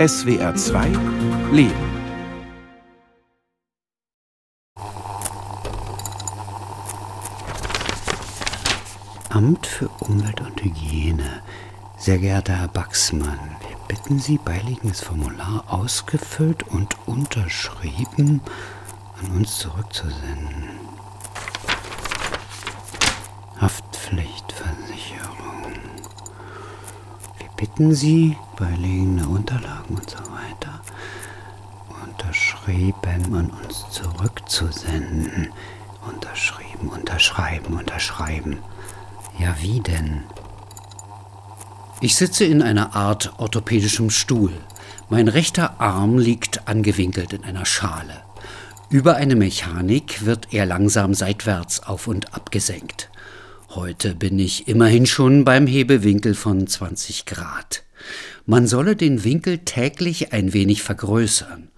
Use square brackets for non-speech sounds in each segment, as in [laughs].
SWR 2 Leben. Amt für Umwelt und Hygiene. Sehr geehrter Herr Baxmann, wir bitten Sie, beiliegенdes Formular ausgefüllt und unterschrieben an uns zurückzusenden. Haftpflichtversicherung. Bitten Sie, beiliegende Unterlagen und so weiter unterschrieben an uns zurückzusenden. Unterschrieben, unterschreiben, unterschreiben. Ja, wie denn? Ich sitze in einer Art orthopädischem Stuhl. Mein rechter Arm liegt angewinkelt in einer Schale. Über eine Mechanik wird er langsam seitwärts auf und ab gesenkt. Heute bin ich immerhin schon beim Hebewinkel von 20 Grad. Man solle den Winkel täglich ein wenig vergrößern.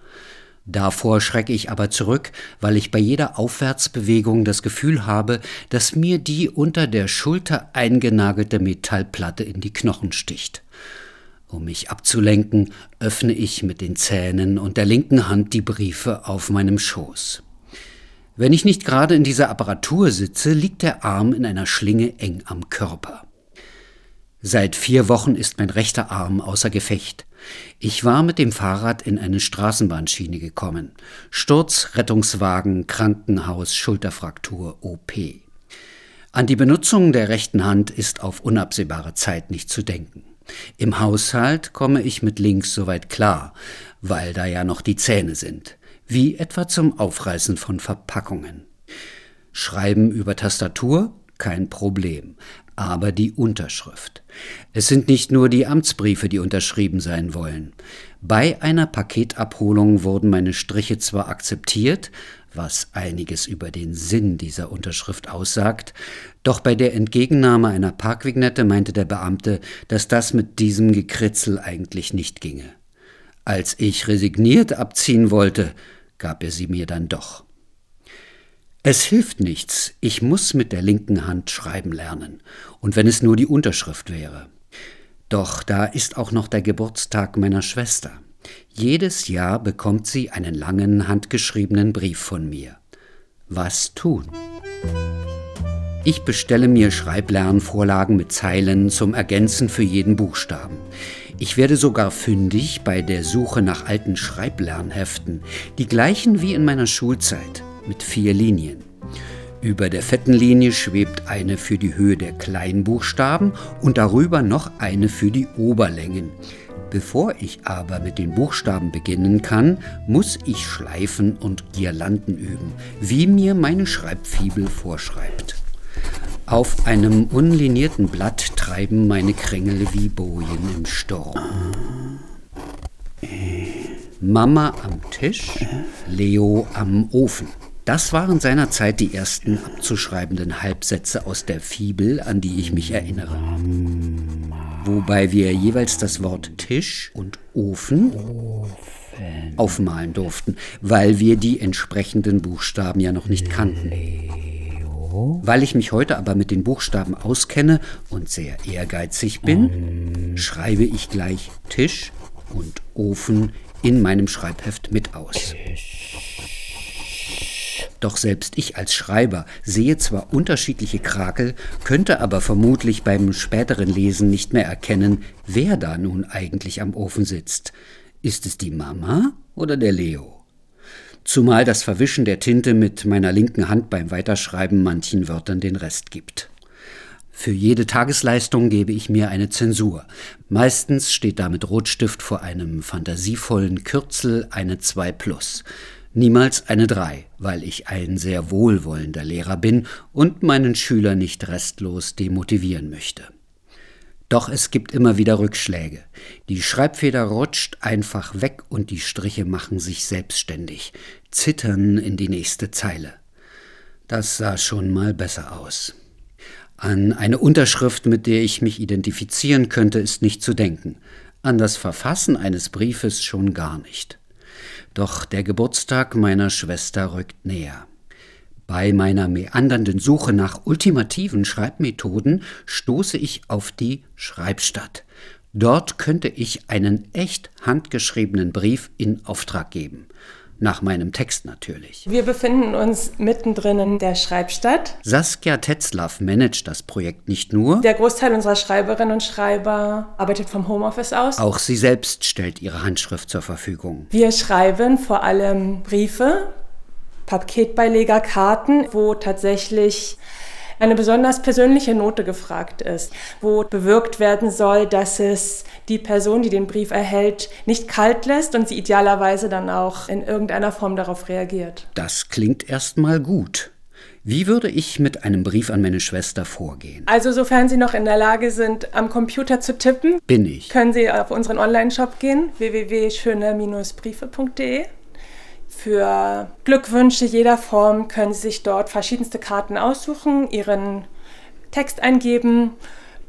Davor schrecke ich aber zurück, weil ich bei jeder Aufwärtsbewegung das Gefühl habe, dass mir die unter der Schulter eingenagelte Metallplatte in die Knochen sticht. Um mich abzulenken, öffne ich mit den Zähnen und der linken Hand die Briefe auf meinem Schoß. Wenn ich nicht gerade in dieser Apparatur sitze, liegt der Arm in einer Schlinge eng am Körper. Seit vier Wochen ist mein rechter Arm außer Gefecht. Ich war mit dem Fahrrad in eine Straßenbahnschiene gekommen. Sturz, Rettungswagen, Krankenhaus, Schulterfraktur, OP. An die Benutzung der rechten Hand ist auf unabsehbare Zeit nicht zu denken. Im Haushalt komme ich mit links soweit klar, weil da ja noch die Zähne sind, wie etwa zum Aufreißen von Verpackungen. Schreiben über Tastatur? Kein Problem. Aber die Unterschrift. Es sind nicht nur die Amtsbriefe, die unterschrieben sein wollen. Bei einer Paketabholung wurden meine Striche zwar akzeptiert, was einiges über den Sinn dieser Unterschrift aussagt, doch bei der Entgegennahme einer Parkvignette meinte der Beamte, dass das mit diesem Gekritzel eigentlich nicht ginge. Als ich resigniert abziehen wollte, gab er sie mir dann doch. Es hilft nichts, ich muss mit der linken Hand schreiben lernen, und wenn es nur die Unterschrift wäre. Doch da ist auch noch der Geburtstag meiner Schwester. Jedes Jahr bekommt sie einen langen handgeschriebenen Brief von mir. Was tun? Ich bestelle mir Schreiblernvorlagen mit Zeilen zum Ergänzen für jeden Buchstaben. Ich werde sogar fündig bei der Suche nach alten Schreiblernheften, die gleichen wie in meiner Schulzeit, mit vier Linien. Über der fetten Linie schwebt eine für die Höhe der Kleinbuchstaben und darüber noch eine für die Oberlängen. Bevor ich aber mit den Buchstaben beginnen kann, muss ich Schleifen und Girlanden üben, wie mir meine Schreibfibel vorschreibt. Auf einem unlinierten Blatt treiben meine Kringel wie Bojen im Sturm. Mama am Tisch, Leo am Ofen. Das waren seinerzeit die ersten abzuschreibenden Halbsätze aus der Fibel, an die ich mich erinnere. Wobei wir jeweils das Wort Tisch und Ofen aufmalen durften, weil wir die entsprechenden Buchstaben ja noch nicht kannten. Weil ich mich heute aber mit den Buchstaben auskenne und sehr ehrgeizig bin, schreibe ich gleich Tisch und Ofen in meinem Schreibheft mit aus. Doch selbst ich als Schreiber sehe zwar unterschiedliche Krakel, könnte aber vermutlich beim späteren Lesen nicht mehr erkennen, wer da nun eigentlich am Ofen sitzt. Ist es die Mama oder der Leo? Zumal das Verwischen der Tinte mit meiner linken Hand beim Weiterschreiben manchen Wörtern den Rest gibt. Für jede Tagesleistung gebe ich mir eine Zensur. Meistens steht da mit Rotstift vor einem fantasievollen Kürzel eine 2 plus. Niemals eine Drei, weil ich ein sehr wohlwollender Lehrer bin und meinen Schüler nicht restlos demotivieren möchte. Doch es gibt immer wieder Rückschläge. Die Schreibfeder rutscht einfach weg und die Striche machen sich selbstständig, zittern in die nächste Zeile. Das sah schon mal besser aus. An eine Unterschrift, mit der ich mich identifizieren könnte, ist nicht zu denken. An das Verfassen eines Briefes schon gar nicht. Doch der Geburtstag meiner Schwester rückt näher. Bei meiner meandernden Suche nach ultimativen Schreibmethoden stoße ich auf die Schreibstadt. Dort könnte ich einen echt handgeschriebenen Brief in Auftrag geben. Nach meinem Text natürlich. Wir befinden uns mittendrin in der Schreibstadt. Saskia Tetzlaff managt das Projekt nicht nur. Der Großteil unserer Schreiberinnen und Schreiber arbeitet vom Homeoffice aus. Auch sie selbst stellt ihre Handschrift zur Verfügung. Wir schreiben vor allem Briefe, Paketbeileger, Karten, wo tatsächlich eine besonders persönliche Note gefragt ist, wo bewirkt werden soll, dass es die Person, die den Brief erhält, nicht kalt lässt und sie idealerweise dann auch in irgendeiner Form darauf reagiert. Das klingt erstmal gut. Wie würde ich mit einem Brief an meine Schwester vorgehen? Also sofern Sie noch in der Lage sind, am Computer zu tippen, bin ich. Können Sie auf unseren Online-Shop gehen, www.schöne-briefe.de. Für Glückwünsche jeder Form können Sie sich dort verschiedenste Karten aussuchen, Ihren Text eingeben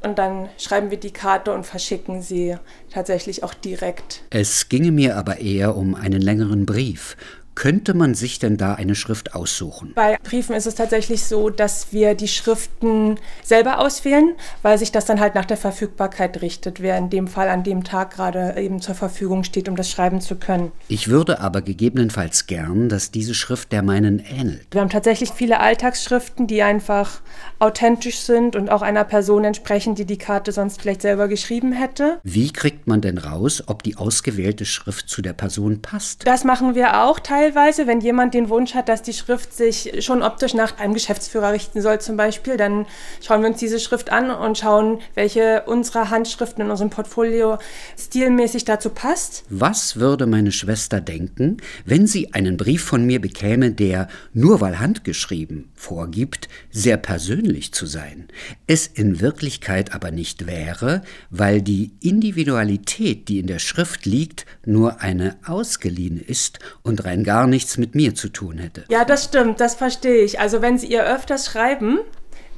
und dann schreiben wir die Karte und verschicken sie tatsächlich auch direkt. Es ginge mir aber eher um einen längeren Brief könnte man sich denn da eine Schrift aussuchen? Bei Briefen ist es tatsächlich so, dass wir die Schriften selber auswählen, weil sich das dann halt nach der Verfügbarkeit richtet, wer in dem Fall an dem Tag gerade eben zur Verfügung steht, um das schreiben zu können. Ich würde aber gegebenenfalls gern, dass diese Schrift der meinen ähnelt. Wir haben tatsächlich viele Alltagsschriften, die einfach authentisch sind und auch einer Person entsprechen, die die Karte sonst vielleicht selber geschrieben hätte. Wie kriegt man denn raus, ob die ausgewählte Schrift zu der Person passt? Das machen wir auch teilweise teilweise, wenn jemand den Wunsch hat, dass die Schrift sich schon optisch nach einem Geschäftsführer richten soll zum Beispiel, dann schauen wir uns diese Schrift an und schauen, welche unserer Handschriften in unserem Portfolio stilmäßig dazu passt. Was würde meine Schwester denken, wenn sie einen Brief von mir bekäme, der, nur weil handgeschrieben, vorgibt, sehr persönlich zu sein, es in Wirklichkeit aber nicht wäre, weil die Individualität, die in der Schrift liegt, nur eine ausgeliehene ist und rein gar gar nichts mit mir zu tun hätte. Ja, das stimmt, das verstehe ich. Also wenn Sie ihr öfters schreiben,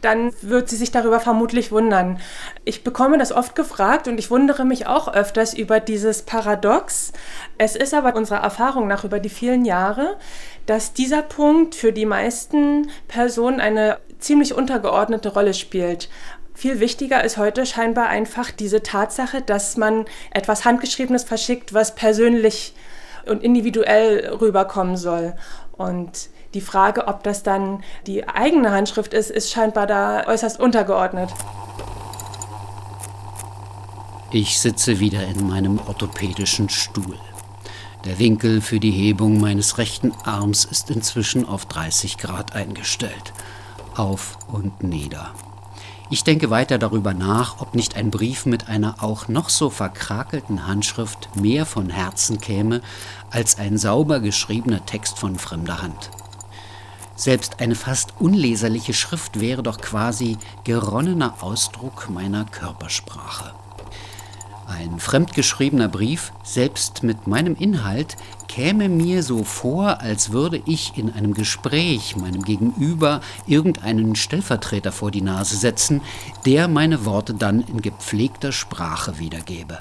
dann wird sie sich darüber vermutlich wundern. Ich bekomme das oft gefragt und ich wundere mich auch öfters über dieses Paradox. Es ist aber unserer Erfahrung nach über die vielen Jahre, dass dieser Punkt für die meisten Personen eine ziemlich untergeordnete Rolle spielt. Viel wichtiger ist heute scheinbar einfach diese Tatsache, dass man etwas Handgeschriebenes verschickt, was persönlich und individuell rüberkommen soll. Und die Frage, ob das dann die eigene Handschrift ist, ist scheinbar da äußerst untergeordnet. Ich sitze wieder in meinem orthopädischen Stuhl. Der Winkel für die Hebung meines rechten Arms ist inzwischen auf 30 Grad eingestellt. Auf und nieder. Ich denke weiter darüber nach, ob nicht ein Brief mit einer auch noch so verkrakelten Handschrift mehr von Herzen käme als ein sauber geschriebener Text von fremder Hand. Selbst eine fast unleserliche Schrift wäre doch quasi geronnener Ausdruck meiner Körpersprache. Ein fremdgeschriebener Brief, selbst mit meinem Inhalt, käme mir so vor, als würde ich in einem Gespräch meinem Gegenüber irgendeinen Stellvertreter vor die Nase setzen, der meine Worte dann in gepflegter Sprache wiedergebe.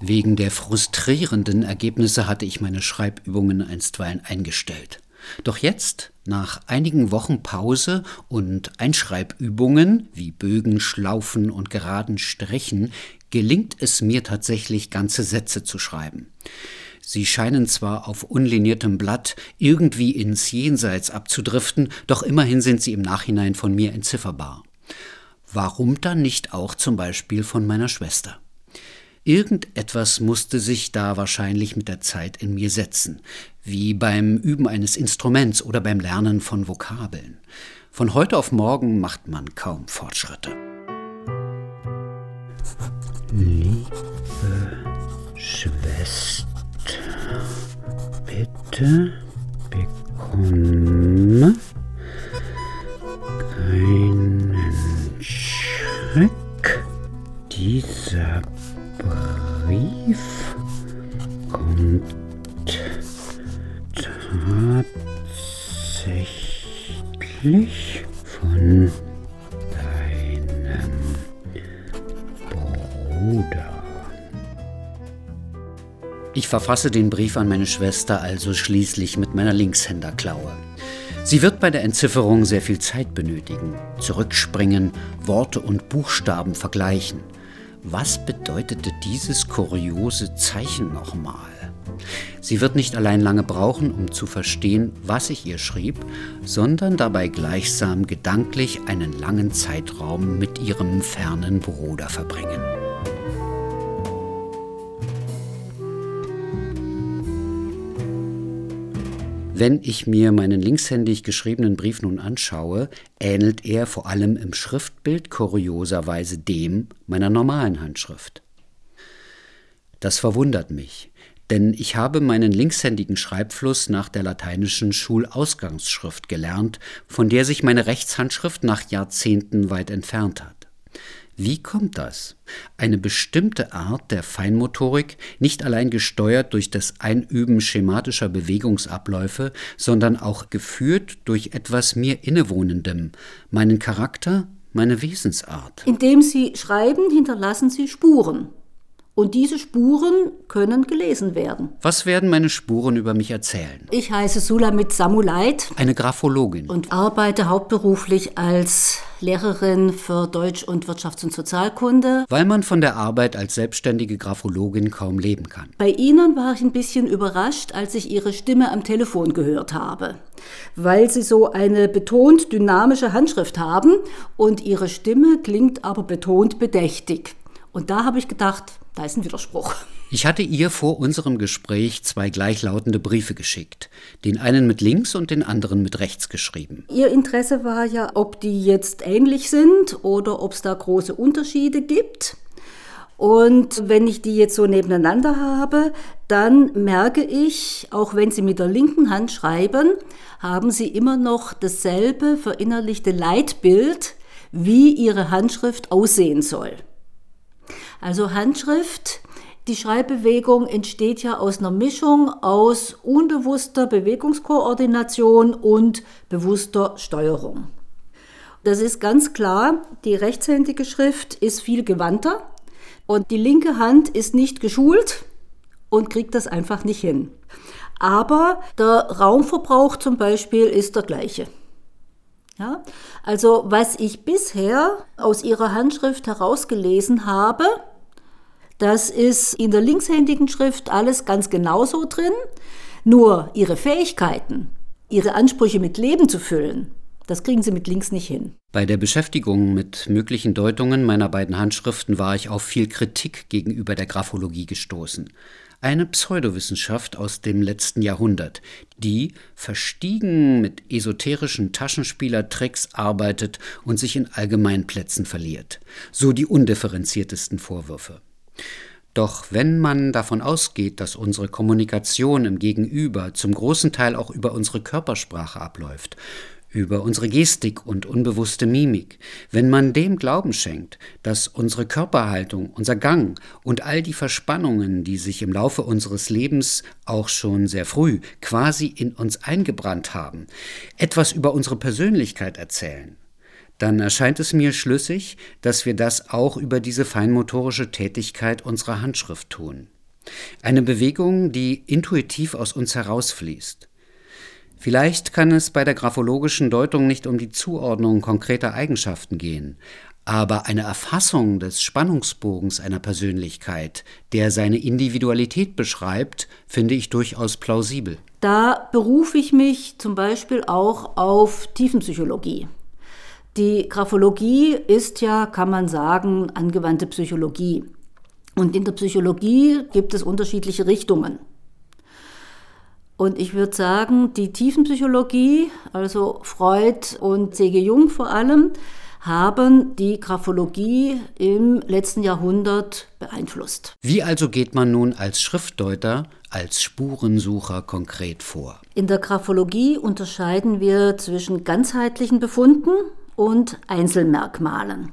Wegen der frustrierenden Ergebnisse hatte ich meine Schreibübungen einstweilen eingestellt. Doch jetzt, nach einigen Wochen Pause und Einschreibübungen wie Bögen, Schlaufen und geraden Strichen, gelingt es mir tatsächlich, ganze Sätze zu schreiben. Sie scheinen zwar auf unliniertem Blatt irgendwie ins Jenseits abzudriften, doch immerhin sind sie im Nachhinein von mir entzifferbar. Warum dann nicht auch zum Beispiel von meiner Schwester? Irgendetwas musste sich da wahrscheinlich mit der Zeit in mir setzen, wie beim Üben eines Instruments oder beim Lernen von Vokabeln. Von heute auf morgen macht man kaum Fortschritte. Liebe Schwester, bitte bekomme verfasse den Brief an meine Schwester also schließlich mit meiner Linkshänderklaue. Sie wird bei der Entzifferung sehr viel Zeit benötigen, zurückspringen, Worte und Buchstaben vergleichen. was bedeutete dieses kuriose Zeichen nochmal? Sie wird nicht allein lange brauchen, um zu verstehen, was ich ihr schrieb, sondern dabei gleichsam gedanklich einen langen Zeitraum mit ihrem fernen Bruder verbringen. Wenn ich mir meinen linkshändig geschriebenen Brief nun anschaue, ähnelt er vor allem im Schriftbild kurioserweise dem meiner normalen Handschrift. Das verwundert mich, denn ich habe meinen linkshändigen Schreibfluss nach der lateinischen Schulausgangsschrift gelernt, von der sich meine Rechtshandschrift nach Jahrzehnten weit entfernt hat. Wie kommt das? Eine bestimmte Art der Feinmotorik, nicht allein gesteuert durch das Einüben schematischer Bewegungsabläufe, sondern auch geführt durch etwas mir Innewohnendem, meinen Charakter, meine Wesensart. Indem Sie schreiben, hinterlassen Sie Spuren. Und diese Spuren können gelesen werden. Was werden meine Spuren über mich erzählen? Ich heiße Sulamit Samulait. Eine Graphologin. Und arbeite hauptberuflich als Lehrerin für Deutsch und Wirtschafts- und Sozialkunde. Weil man von der Arbeit als selbstständige Graphologin kaum leben kann. Bei Ihnen war ich ein bisschen überrascht, als ich Ihre Stimme am Telefon gehört habe. Weil Sie so eine betont dynamische Handschrift haben und Ihre Stimme klingt aber betont bedächtig. Und da habe ich gedacht, da ist ein Widerspruch. Ich hatte ihr vor unserem Gespräch zwei gleichlautende Briefe geschickt. Den einen mit links und den anderen mit rechts geschrieben. Ihr Interesse war ja, ob die jetzt ähnlich sind oder ob es da große Unterschiede gibt. Und wenn ich die jetzt so nebeneinander habe, dann merke ich, auch wenn Sie mit der linken Hand schreiben, haben Sie immer noch dasselbe verinnerlichte Leitbild, wie Ihre Handschrift aussehen soll. Also Handschrift, die Schreibbewegung entsteht ja aus einer Mischung aus unbewusster Bewegungskoordination und bewusster Steuerung. Das ist ganz klar, die rechtshändige Schrift ist viel gewandter und die linke Hand ist nicht geschult und kriegt das einfach nicht hin. Aber der Raumverbrauch zum Beispiel ist der gleiche. Ja? Also was ich bisher aus ihrer Handschrift herausgelesen habe, das ist in der linkshändigen Schrift alles ganz genauso drin, nur ihre Fähigkeiten, ihre Ansprüche mit Leben zu füllen, das kriegen sie mit links nicht hin. Bei der Beschäftigung mit möglichen Deutungen meiner beiden Handschriften war ich auf viel Kritik gegenüber der Graphologie gestoßen. Eine Pseudowissenschaft aus dem letzten Jahrhundert, die verstiegen mit esoterischen Taschenspielertricks arbeitet und sich in Allgemeinplätzen verliert. So die undifferenziertesten Vorwürfe. Doch wenn man davon ausgeht, dass unsere Kommunikation im Gegenüber zum großen Teil auch über unsere Körpersprache abläuft, über unsere Gestik und unbewusste Mimik, wenn man dem Glauben schenkt, dass unsere Körperhaltung, unser Gang und all die Verspannungen, die sich im Laufe unseres Lebens auch schon sehr früh quasi in uns eingebrannt haben, etwas über unsere Persönlichkeit erzählen, dann erscheint es mir schlüssig, dass wir das auch über diese feinmotorische Tätigkeit unserer Handschrift tun. Eine Bewegung, die intuitiv aus uns herausfließt. Vielleicht kann es bei der graphologischen Deutung nicht um die Zuordnung konkreter Eigenschaften gehen, aber eine Erfassung des Spannungsbogens einer Persönlichkeit, der seine Individualität beschreibt, finde ich durchaus plausibel. Da berufe ich mich zum Beispiel auch auf Tiefenpsychologie. Die Graphologie ist ja, kann man sagen, angewandte Psychologie. Und in der Psychologie gibt es unterschiedliche Richtungen. Und ich würde sagen, die Tiefenpsychologie, also Freud und C.G. Jung vor allem, haben die Graphologie im letzten Jahrhundert beeinflusst. Wie also geht man nun als Schriftdeuter, als Spurensucher konkret vor? In der Graphologie unterscheiden wir zwischen ganzheitlichen Befunden, und Einzelmerkmalen.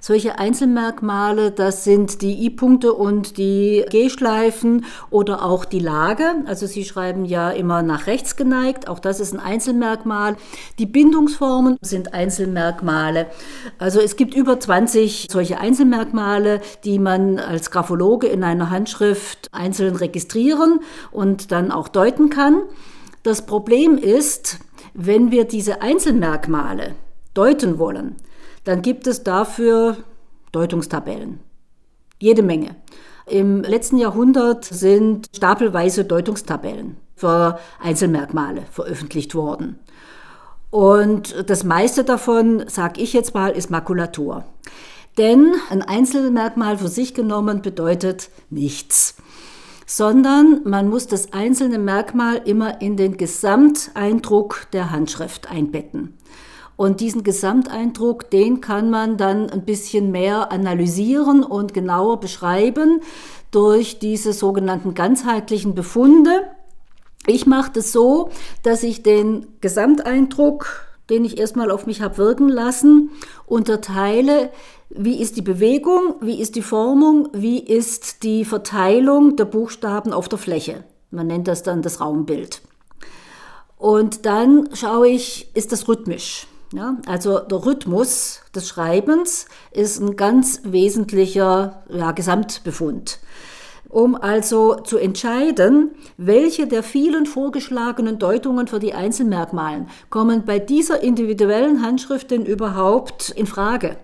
Solche Einzelmerkmale, das sind die I-Punkte und die G-Schleifen oder auch die Lage. Also Sie schreiben ja immer nach rechts geneigt, auch das ist ein Einzelmerkmal. Die Bindungsformen sind Einzelmerkmale. Also es gibt über 20 solche Einzelmerkmale, die man als Graphologe in einer Handschrift einzeln registrieren und dann auch deuten kann. Das Problem ist, wenn wir diese Einzelmerkmale deuten wollen, dann gibt es dafür Deutungstabellen. Jede Menge. Im letzten Jahrhundert sind stapelweise Deutungstabellen für Einzelmerkmale veröffentlicht worden. Und das meiste davon, sage ich jetzt mal, ist Makulatur. Denn ein Einzelmerkmal für sich genommen bedeutet nichts, sondern man muss das einzelne Merkmal immer in den Gesamteindruck der Handschrift einbetten. Und diesen Gesamteindruck, den kann man dann ein bisschen mehr analysieren und genauer beschreiben durch diese sogenannten ganzheitlichen Befunde. Ich mache das so, dass ich den Gesamteindruck, den ich erstmal auf mich habe wirken lassen, unterteile wie ist die Bewegung? Wie ist die Formung? Wie ist die Verteilung der Buchstaben auf der Fläche? Man nennt das dann das Raumbild. Und dann schaue ich, ist das rhythmisch? Ja, also der Rhythmus des Schreibens ist ein ganz wesentlicher ja, Gesamtbefund. Um also zu entscheiden, welche der vielen vorgeschlagenen Deutungen für die Einzelmerkmalen kommen bei dieser individuellen Handschrift denn überhaupt in Frage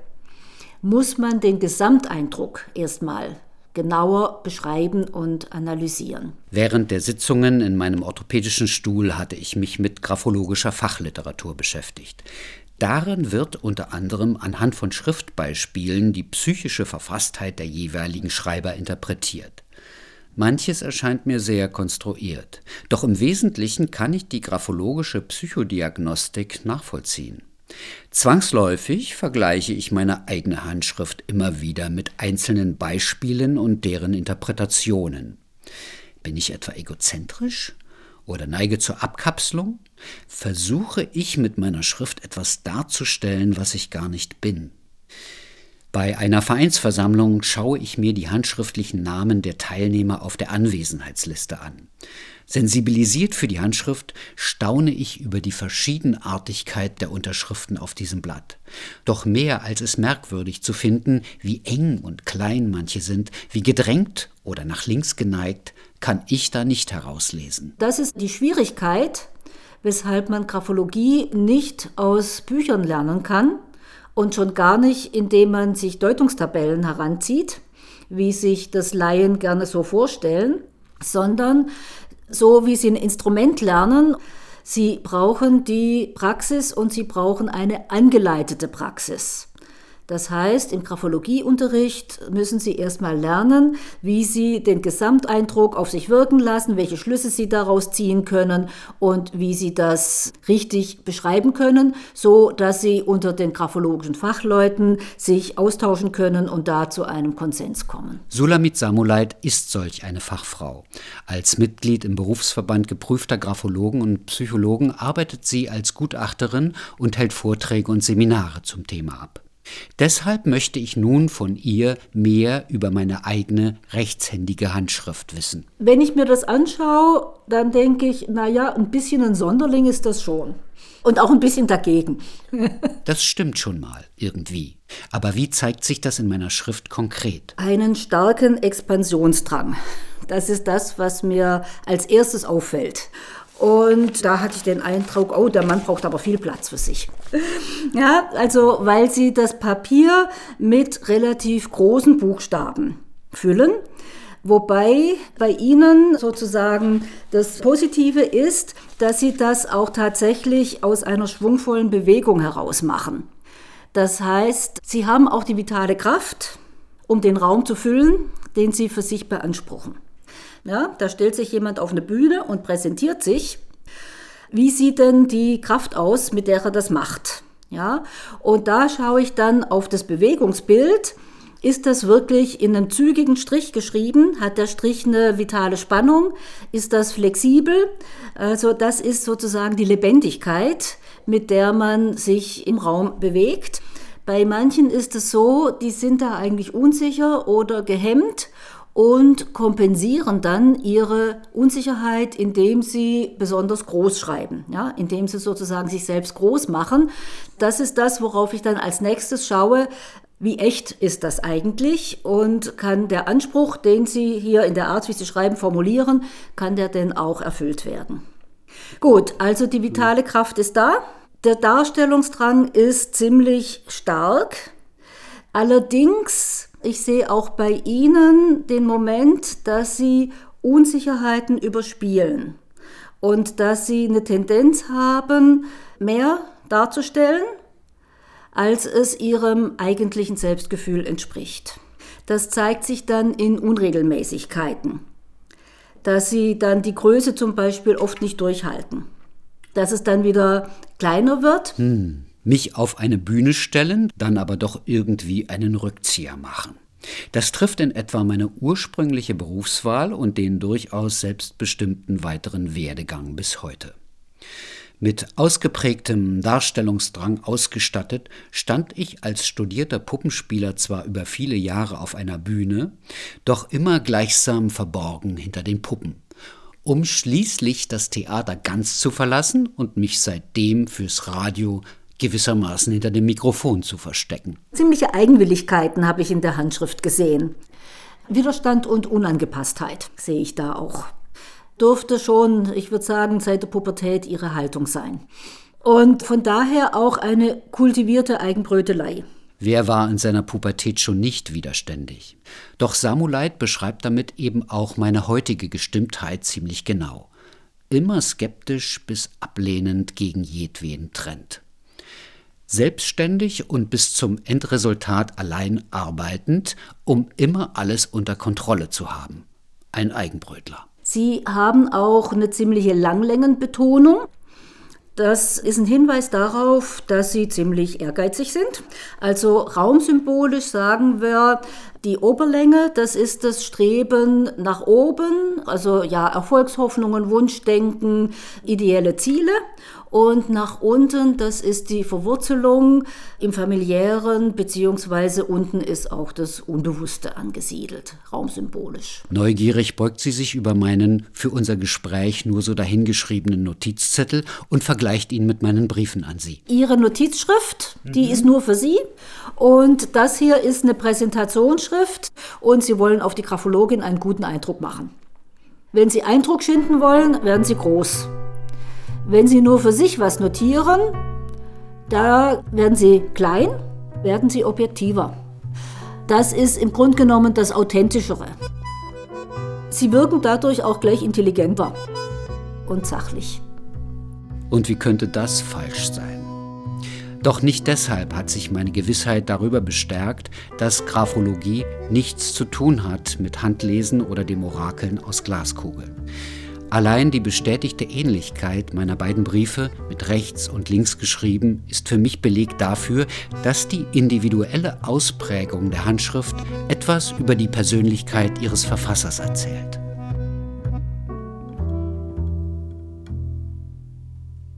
muss man den Gesamteindruck erstmal genauer beschreiben und analysieren. Während der Sitzungen in meinem orthopädischen Stuhl hatte ich mich mit graphologischer Fachliteratur beschäftigt. Darin wird unter anderem anhand von Schriftbeispielen die psychische Verfasstheit der jeweiligen Schreiber interpretiert. Manches erscheint mir sehr konstruiert, doch im Wesentlichen kann ich die graphologische Psychodiagnostik nachvollziehen. Zwangsläufig vergleiche ich meine eigene Handschrift immer wieder mit einzelnen Beispielen und deren Interpretationen. Bin ich etwa egozentrisch oder neige zur Abkapselung? Versuche ich mit meiner Schrift etwas darzustellen, was ich gar nicht bin? Bei einer Vereinsversammlung schaue ich mir die handschriftlichen Namen der Teilnehmer auf der Anwesenheitsliste an. Sensibilisiert für die Handschrift staune ich über die Verschiedenartigkeit der Unterschriften auf diesem Blatt. Doch mehr als es merkwürdig zu finden, wie eng und klein manche sind, wie gedrängt oder nach links geneigt, kann ich da nicht herauslesen. Das ist die Schwierigkeit, weshalb man Graphologie nicht aus Büchern lernen kann und schon gar nicht, indem man sich Deutungstabellen heranzieht, wie sich das Laien gerne so vorstellen, sondern so wie sie ein Instrument lernen. Sie brauchen die Praxis und sie brauchen eine angeleitete Praxis. Das heißt, im Graphologieunterricht müssen Sie erstmal lernen, wie Sie den Gesamteindruck auf sich wirken lassen, welche Schlüsse Sie daraus ziehen können und wie Sie das richtig beschreiben können, so dass Sie unter den graphologischen Fachleuten sich austauschen können und da zu einem Konsens kommen. Sulamit Samuleit ist solch eine Fachfrau. Als Mitglied im Berufsverband geprüfter Graphologen und Psychologen arbeitet sie als Gutachterin und hält Vorträge und Seminare zum Thema ab. Deshalb möchte ich nun von ihr mehr über meine eigene rechtshändige Handschrift wissen. Wenn ich mir das anschaue, dann denke ich, naja, ein bisschen ein Sonderling ist das schon. Und auch ein bisschen dagegen. [laughs] das stimmt schon mal, irgendwie. Aber wie zeigt sich das in meiner Schrift konkret? Einen starken Expansionsdrang. Das ist das, was mir als erstes auffällt. Und da hatte ich den Eindruck, oh, der Mann braucht aber viel Platz für sich. [laughs] Ja, also weil sie das Papier mit relativ großen Buchstaben füllen. Wobei bei Ihnen sozusagen das Positive ist, dass Sie das auch tatsächlich aus einer schwungvollen Bewegung heraus machen. Das heißt, Sie haben auch die vitale Kraft, um den Raum zu füllen, den Sie für sich beanspruchen. Ja, da stellt sich jemand auf eine Bühne und präsentiert sich. Wie sieht denn die Kraft aus, mit der er das macht? Ja, und da schaue ich dann auf das Bewegungsbild. Ist das wirklich in einem zügigen Strich geschrieben? Hat der Strich eine vitale Spannung? Ist das flexibel? Also das ist sozusagen die Lebendigkeit, mit der man sich im Raum bewegt. Bei manchen ist es so, die sind da eigentlich unsicher oder gehemmt und kompensieren dann ihre Unsicherheit, indem sie besonders groß schreiben, ja, indem sie sozusagen sich selbst groß machen. Das ist das, worauf ich dann als nächstes schaue. Wie echt ist das eigentlich? Und kann der Anspruch, den Sie hier in der Art, wie Sie schreiben, formulieren, kann der denn auch erfüllt werden? Gut, also die vitale Kraft ist da. Der Darstellungsdrang ist ziemlich stark. Allerdings Ich sehe auch bei Ihnen den Moment, dass Sie Unsicherheiten überspielen und dass Sie eine Tendenz haben, mehr darzustellen, als es Ihrem eigentlichen Selbstgefühl entspricht. Das zeigt sich dann in Unregelmäßigkeiten, dass Sie dann die Größe zum Beispiel oft nicht durchhalten, dass es dann wieder kleiner wird. Hm mich auf eine Bühne stellen, dann aber doch irgendwie einen Rückzieher machen. Das trifft in etwa meine ursprüngliche Berufswahl und den durchaus selbstbestimmten weiteren Werdegang bis heute. Mit ausgeprägtem Darstellungsdrang ausgestattet, stand ich als studierter Puppenspieler zwar über viele Jahre auf einer Bühne, doch immer gleichsam verborgen hinter den Puppen, um schließlich das Theater ganz zu verlassen und mich seitdem fürs Radio gewissermaßen hinter dem Mikrofon zu verstecken. Ziemliche Eigenwilligkeiten habe ich in der Handschrift gesehen. Widerstand und Unangepasstheit sehe ich da auch. Dürfte schon, ich würde sagen, seit der Pubertät ihre Haltung sein. Und von daher auch eine kultivierte Eigenbrötelei. Wer war in seiner Pubertät schon nicht widerständig? Doch Samuleit beschreibt damit eben auch meine heutige Gestimmtheit ziemlich genau. Immer skeptisch bis ablehnend gegen jedweden Trend selbstständig und bis zum Endresultat allein arbeitend, um immer alles unter Kontrolle zu haben. Ein Eigenbrötler. Sie haben auch eine ziemliche Langlängenbetonung. Das ist ein Hinweis darauf, dass sie ziemlich ehrgeizig sind. Also raumsymbolisch sagen wir, die Oberlänge, das ist das Streben nach oben, also ja, Erfolgshoffnungen, Wunschdenken, ideelle Ziele. Und nach unten, das ist die Verwurzelung im familiären, beziehungsweise unten ist auch das Unbewusste angesiedelt, raumsymbolisch. Neugierig beugt sie sich über meinen für unser Gespräch nur so dahingeschriebenen Notizzettel und vergleicht ihn mit meinen Briefen an sie. Ihre Notizschrift, die mhm. ist nur für Sie. Und das hier ist eine Präsentationsschrift und Sie wollen auf die Graphologin einen guten Eindruck machen. Wenn Sie Eindruck schinden wollen, werden Sie groß. Wenn Sie nur für sich was notieren, da werden Sie klein, werden Sie objektiver. Das ist im Grunde genommen das Authentischere. Sie wirken dadurch auch gleich intelligenter und sachlich. Und wie könnte das falsch sein? Doch nicht deshalb hat sich meine Gewissheit darüber bestärkt, dass Graphologie nichts zu tun hat mit Handlesen oder dem Orakeln aus Glaskugel. Allein die bestätigte Ähnlichkeit meiner beiden Briefe mit rechts und links geschrieben ist für mich Beleg dafür, dass die individuelle Ausprägung der Handschrift etwas über die Persönlichkeit ihres Verfassers erzählt.